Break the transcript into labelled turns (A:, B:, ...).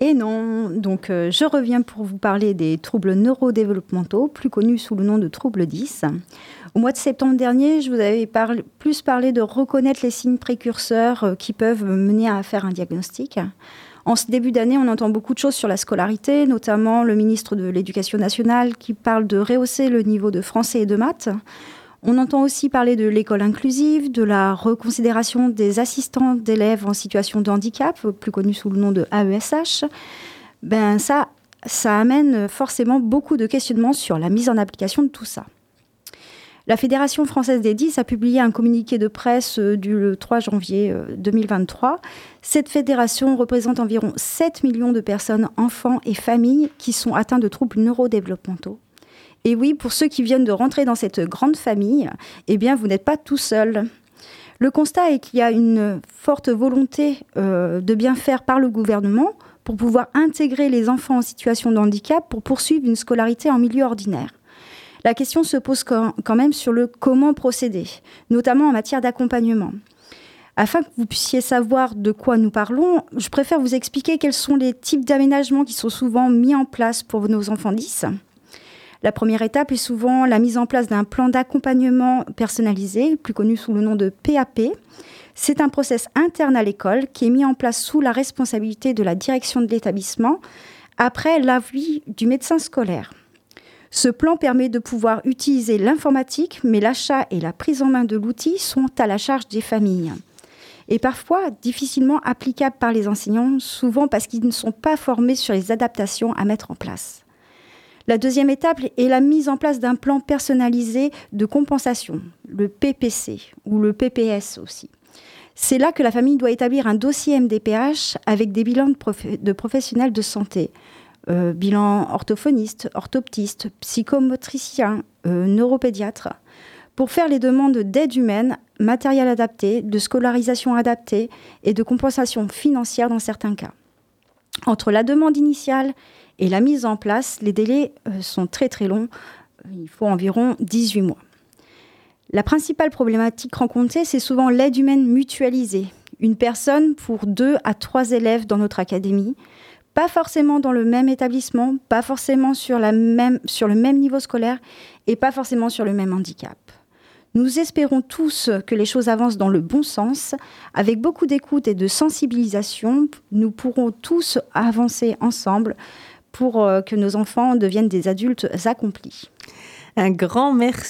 A: Et non, donc euh, je reviens pour vous parler des troubles neurodéveloppementaux, plus connus sous le nom de troubles 10. Au mois de septembre dernier, je vous avais plus parlé de reconnaître les signes précurseurs euh, qui peuvent mener à faire un diagnostic. En ce début d'année, on entend beaucoup de choses sur la scolarité, notamment le ministre de l'Éducation nationale qui parle de rehausser le niveau de français et de maths. On entend aussi parler de l'école inclusive, de la reconsidération des assistants d'élèves en situation de handicap, plus connu sous le nom de AESH. Ben ça, ça amène forcément beaucoup de questionnements sur la mise en application de tout ça. La Fédération française des 10 a publié un communiqué de presse euh, du 3 janvier 2023. Euh, Cette fédération représente environ 7 millions de personnes, enfants et familles qui sont atteints de troubles neurodéveloppementaux. Et oui, pour ceux qui viennent de rentrer dans cette grande famille, eh bien, vous n'êtes pas tout seul. Le constat est qu'il y a une forte volonté euh, de bien faire par le gouvernement pour pouvoir intégrer les enfants en situation de handicap pour poursuivre une scolarité en milieu ordinaire. La question se pose quand même sur le comment procéder, notamment en matière d'accompagnement. Afin que vous puissiez savoir de quoi nous parlons, je préfère vous expliquer quels sont les types d'aménagements qui sont souvent mis en place pour nos enfants 10. La première étape est souvent la mise en place d'un plan d'accompagnement personnalisé, plus connu sous le nom de PAP. C'est un process interne à l'école qui est mis en place sous la responsabilité de la direction de l'établissement après l'avis du médecin scolaire. Ce plan permet de pouvoir utiliser l'informatique, mais l'achat et la prise en main de l'outil sont à la charge des familles. Et parfois difficilement applicables par les enseignants, souvent parce qu'ils ne sont pas formés sur les adaptations à mettre en place. La deuxième étape est la mise en place d'un plan personnalisé de compensation, le PPC ou le PPS aussi. C'est là que la famille doit établir un dossier MDPH avec des bilans de, professionnels de santé. Euh, bilan orthophoniste, orthoptiste, psychomotricien, euh, pour faire les demandes d'aide humaine, matériel adapté, de scolarisation adaptée et de compensation financière dans certains cas. Entre la demande initiale et la mise en place, les délais euh, sont très très longs. Il faut environ 18 mois. La principale problématique rencontrée, c'est souvent l'aide humaine mutualisée. Une personne pour deux à trois élèves dans notre académie, pas forcément dans le même établissement, pas forcément sur, sur le même niveau scolaire et pas forcément sur le même handicap. Nous espérons tous que les choses avancent dans le bon sens. Avec beaucoup d'écoute et de sensibilisation, nous pourrons tous avancer ensemble pour euh, que nos enfants deviennent des adultes accomplis.
B: Un grand merci